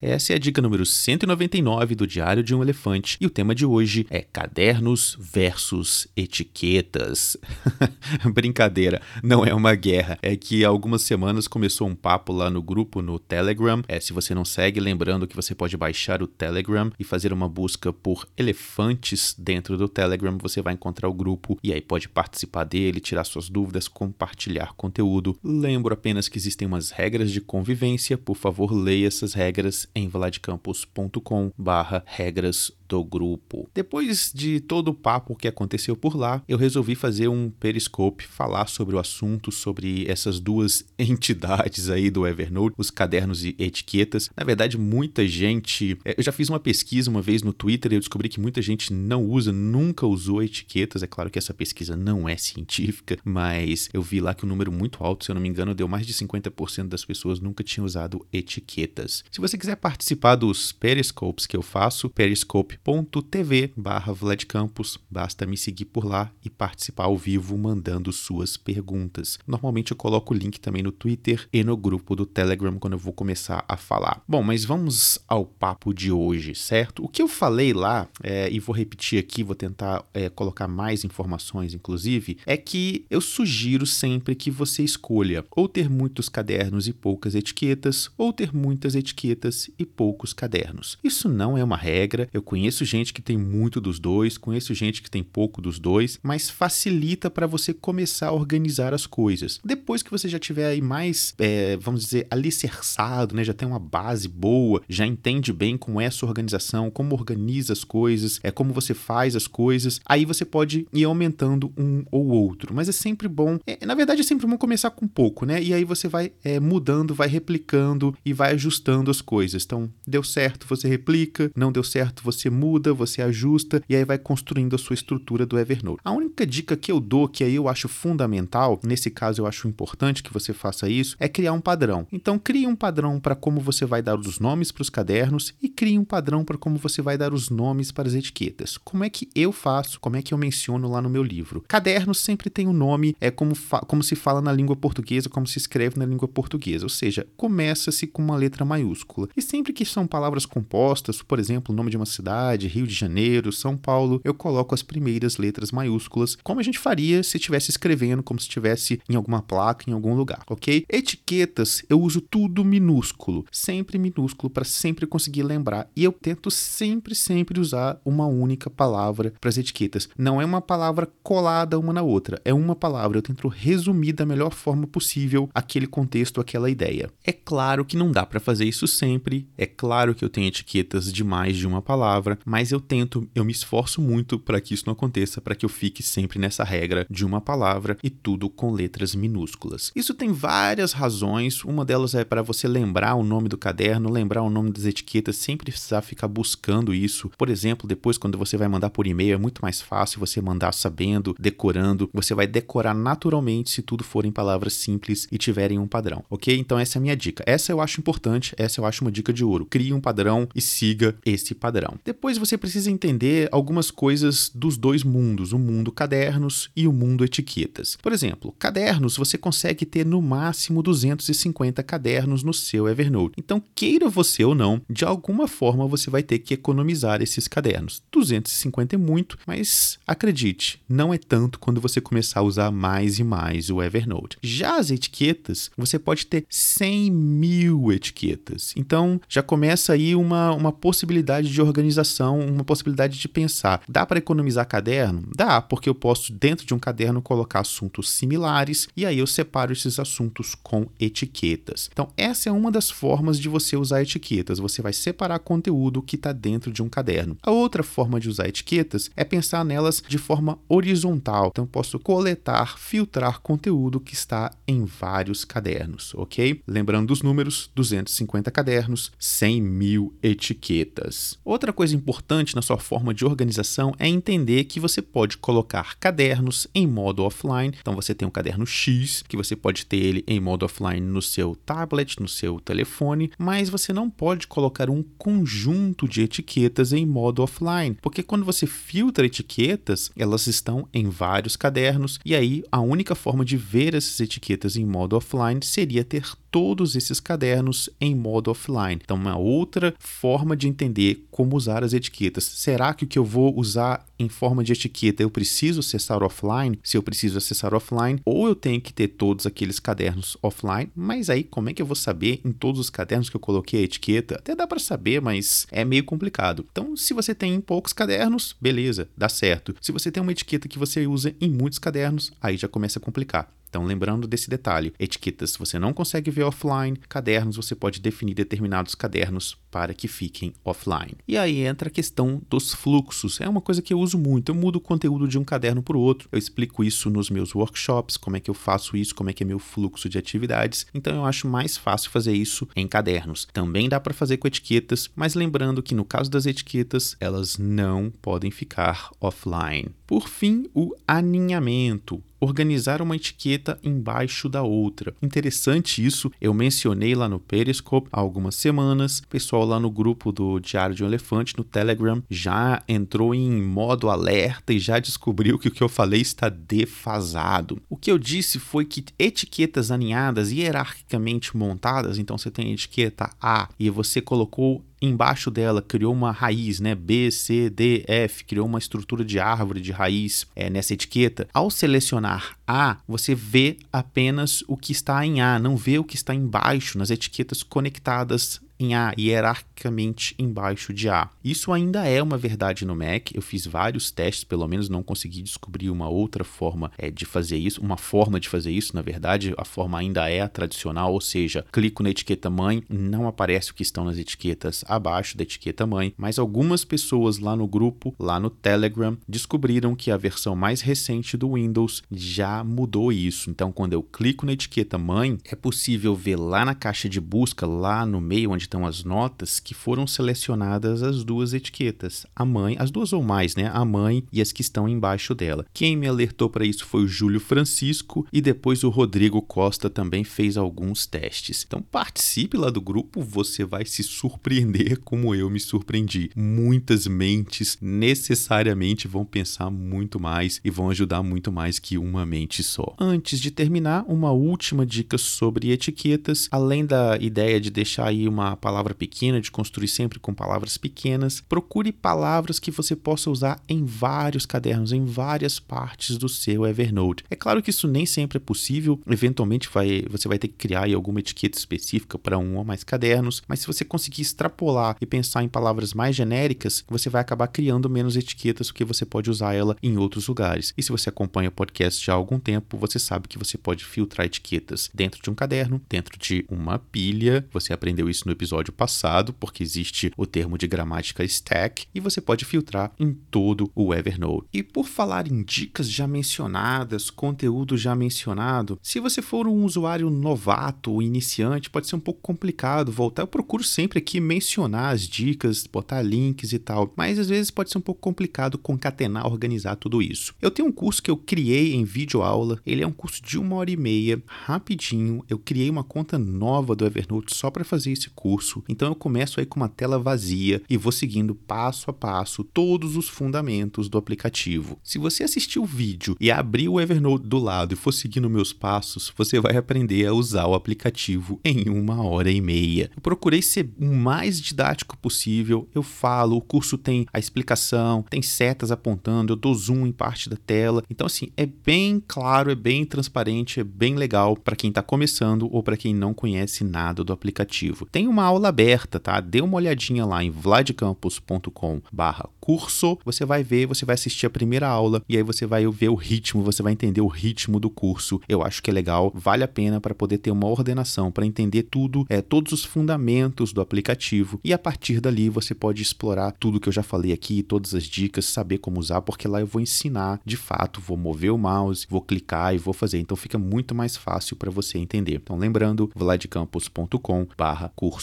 Essa é a dica número 199 do Diário de um Elefante e o tema de hoje é cadernos versus etiquetas. Brincadeira, não é uma guerra. É que há algumas semanas começou um papo lá no grupo no Telegram. É, se você não segue, lembrando que você pode baixar o Telegram e fazer uma busca por elefantes dentro do Telegram, você vai encontrar o grupo e aí pode participar dele, tirar suas dúvidas, compartilhar conteúdo. Lembro apenas que existem umas regras de convivência, por favor, leia essas regras em vladcampus.com barra regras do grupo. Depois de todo o papo que aconteceu por lá, eu resolvi fazer um periscope, falar sobre o assunto, sobre essas duas entidades aí do Evernote, os cadernos e etiquetas. Na verdade, muita gente. É, eu já fiz uma pesquisa uma vez no Twitter e eu descobri que muita gente não usa, nunca usou etiquetas. É claro que essa pesquisa não é científica, mas eu vi lá que um número muito alto, se eu não me engano, deu mais de 50% das pessoas nunca tinham usado etiquetas. Se você quiser participar dos periscopes que eu faço, periscope twitch.tv barra Vladcampus. Basta me seguir por lá e participar ao vivo mandando suas perguntas. Normalmente eu coloco o link também no Twitter e no grupo do Telegram quando eu vou começar a falar. Bom, mas vamos ao papo de hoje, certo? O que eu falei lá, é, e vou repetir aqui, vou tentar é, colocar mais informações, inclusive, é que eu sugiro sempre que você escolha ou ter muitos cadernos e poucas etiquetas, ou ter muitas etiquetas e poucos cadernos. Isso não é uma regra, eu conheço Conheço gente que tem muito dos dois, conheço gente que tem pouco dos dois, mas facilita para você começar a organizar as coisas. Depois que você já tiver aí mais, é, vamos dizer, alicerçado, né, já tem uma base boa, já entende bem como é a sua organização, como organiza as coisas, é como você faz as coisas, aí você pode ir aumentando um ou outro. Mas é sempre bom, é, na verdade é sempre bom começar com pouco, né? E aí você vai é, mudando, vai replicando e vai ajustando as coisas. Então, deu certo, você replica, não deu certo, você muda, você ajusta e aí vai construindo a sua estrutura do Evernote. A única dica que eu dou, que aí eu acho fundamental, nesse caso eu acho importante que você faça isso, é criar um padrão. Então crie um padrão para como você vai dar os nomes para os cadernos e crie um padrão para como você vai dar os nomes para as etiquetas. Como é que eu faço? Como é que eu menciono lá no meu livro? Cadernos sempre tem um nome, é como, como se fala na língua portuguesa, como se escreve na língua portuguesa, ou seja, começa-se com uma letra maiúscula. E sempre que são palavras compostas, por exemplo, o nome de uma cidade, cidade, Rio de Janeiro, São Paulo, eu coloco as primeiras letras maiúsculas, como a gente faria se estivesse escrevendo, como se estivesse em alguma placa, em algum lugar, ok? Etiquetas, eu uso tudo minúsculo, sempre minúsculo, para sempre conseguir lembrar. E eu tento sempre, sempre usar uma única palavra para as etiquetas. Não é uma palavra colada uma na outra, é uma palavra. Eu tento resumir da melhor forma possível aquele contexto, aquela ideia. É claro que não dá para fazer isso sempre, é claro que eu tenho etiquetas de mais de uma palavra, mas eu tento, eu me esforço muito para que isso não aconteça, para que eu fique sempre nessa regra de uma palavra e tudo com letras minúsculas. Isso tem várias razões, uma delas é para você lembrar o nome do caderno, lembrar o nome das etiquetas, sem precisar ficar buscando isso. Por exemplo, depois quando você vai mandar por e-mail, é muito mais fácil você mandar sabendo, decorando, você vai decorar naturalmente se tudo for em palavras simples e tiverem um padrão, ok? Então essa é a minha dica. Essa eu acho importante, essa eu acho uma dica de ouro. Crie um padrão e siga esse padrão. Depois depois você precisa entender algumas coisas dos dois mundos, o mundo cadernos e o mundo etiquetas. Por exemplo, cadernos você consegue ter no máximo 250 cadernos no seu Evernote. Então, queira você ou não, de alguma forma você vai ter que economizar esses cadernos. 250 é muito, mas acredite, não é tanto quando você começar a usar mais e mais o Evernote. Já as etiquetas, você pode ter 100 mil etiquetas. Então, já começa aí uma, uma possibilidade de organização uma possibilidade de pensar. Dá para economizar caderno? Dá, porque eu posso, dentro de um caderno, colocar assuntos similares e aí eu separo esses assuntos com etiquetas. Então, essa é uma das formas de você usar etiquetas. Você vai separar conteúdo que está dentro de um caderno. A outra forma de usar etiquetas é pensar nelas de forma horizontal. Então, eu posso coletar, filtrar conteúdo que está em vários cadernos, ok? Lembrando dos números: 250 cadernos, 100 mil etiquetas. Outra coisa importante na sua forma de organização é entender que você pode colocar cadernos em modo offline. Então você tem um caderno X, que você pode ter ele em modo offline no seu tablet, no seu telefone, mas você não pode colocar um conjunto de etiquetas em modo offline, porque quando você filtra etiquetas, elas estão em vários cadernos e aí a única forma de ver essas etiquetas em modo offline seria ter todos esses cadernos em modo offline. Então, uma outra forma de entender como usar as etiquetas. Será que o que eu vou usar em forma de etiqueta eu preciso acessar offline? Se eu preciso acessar offline, ou eu tenho que ter todos aqueles cadernos offline, mas aí como é que eu vou saber em todos os cadernos que eu coloquei a etiqueta? Até dá para saber, mas é meio complicado. Então, se você tem poucos cadernos, beleza, dá certo. Se você tem uma etiqueta que você usa em muitos cadernos, aí já começa a complicar. Então, lembrando desse detalhe, etiquetas você não consegue ver offline, cadernos você pode definir determinados cadernos para que fiquem offline. E aí entra a questão dos fluxos. É uma coisa que eu uso muito. Eu mudo o conteúdo de um caderno para o outro. Eu explico isso nos meus workshops, como é que eu faço isso, como é que é meu fluxo de atividades. Então eu acho mais fácil fazer isso em cadernos. Também dá para fazer com etiquetas, mas lembrando que no caso das etiquetas, elas não podem ficar offline. Por fim, o aninhamento organizar uma etiqueta embaixo da outra. Interessante isso, eu mencionei lá no Periscope há algumas semanas. O pessoal lá no grupo do Diário de um Elefante no Telegram já entrou em modo alerta e já descobriu que o que eu falei está defasado. O que eu disse foi que etiquetas aninhadas hierarquicamente montadas, então você tem a etiqueta A e você colocou embaixo dela criou uma raiz, né? B, C, D, F, criou uma estrutura de árvore de raiz é, nessa etiqueta. Ao selecionar A, você vê apenas o que está em A, não vê o que está embaixo nas etiquetas conectadas em A, hierarquicamente embaixo de A. Isso ainda é uma verdade no Mac. Eu fiz vários testes, pelo menos não consegui descobrir uma outra forma é, de fazer isso. Uma forma de fazer isso, na verdade, a forma ainda é a tradicional, ou seja, clico na etiqueta mãe, não aparece o que estão nas etiquetas abaixo da etiqueta mãe, mas algumas pessoas lá no grupo, lá no Telegram, descobriram que a versão mais recente do Windows já mudou isso. Então, quando eu clico na etiqueta mãe, é possível ver lá na caixa de busca, lá no meio onde estão as notas que foram selecionadas as duas etiquetas, a mãe, as duas ou mais, né? A mãe e as que estão embaixo dela. Quem me alertou para isso foi o Júlio Francisco e depois o Rodrigo Costa também fez alguns testes. Então participe lá do grupo, você vai se surpreender como eu me surpreendi. Muitas mentes necessariamente vão pensar muito mais e vão ajudar muito mais que uma mente só. Antes de terminar, uma última dica sobre etiquetas, além da ideia de deixar aí uma palavra pequena, de construir sempre com palavras pequenas. Procure palavras que você possa usar em vários cadernos, em várias partes do seu Evernote. É claro que isso nem sempre é possível, eventualmente vai, você vai ter que criar alguma etiqueta específica para um ou mais cadernos, mas se você conseguir extrapolar e pensar em palavras mais genéricas, você vai acabar criando menos etiquetas porque você pode usar ela em outros lugares. E se você acompanha o podcast já há algum tempo, você sabe que você pode filtrar etiquetas dentro de um caderno, dentro de uma pilha. Você aprendeu isso no episódio episódio passado, porque existe o termo de gramática stack e você pode filtrar em todo o Evernote. E por falar em dicas já mencionadas, conteúdo já mencionado, se você for um usuário novato ou iniciante, pode ser um pouco complicado voltar. Eu procuro sempre aqui mencionar as dicas, botar links e tal, mas às vezes pode ser um pouco complicado concatenar, organizar tudo isso. Eu tenho um curso que eu criei em vídeo aula, ele é um curso de uma hora e meia, rapidinho. Eu criei uma conta nova do Evernote só para fazer esse curso curso. Então eu começo aí com uma tela vazia e vou seguindo passo a passo todos os fundamentos do aplicativo. Se você assistir o vídeo e abrir o Evernote do lado e for seguindo meus passos, você vai aprender a usar o aplicativo em uma hora e meia. Eu procurei ser o mais didático possível. Eu falo, o curso tem a explicação, tem setas apontando, eu dou zoom em parte da tela. Então assim, é bem claro, é bem transparente, é bem legal para quem está começando ou para quem não conhece nada do aplicativo. Tem uma aula aberta, tá? Dê uma olhadinha lá em vladcampus.com/barra curso. Você vai ver, você vai assistir a primeira aula e aí você vai ver o ritmo, você vai entender o ritmo do curso. Eu acho que é legal, vale a pena para poder ter uma ordenação, para entender tudo, é todos os fundamentos do aplicativo e a partir dali você pode explorar tudo que eu já falei aqui, todas as dicas, saber como usar, porque lá eu vou ensinar de fato, vou mover o mouse, vou clicar e vou fazer. Então fica muito mais fácil para você entender. Então lembrando,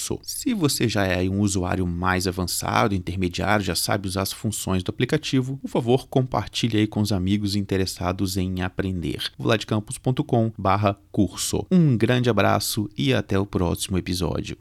vladcampus.com/curso se você já é um usuário mais avançado, intermediário, já sabe usar as funções do aplicativo, por favor, compartilhe aí com os amigos interessados em aprender. vladcampus.com/curso. Um grande abraço e até o próximo episódio.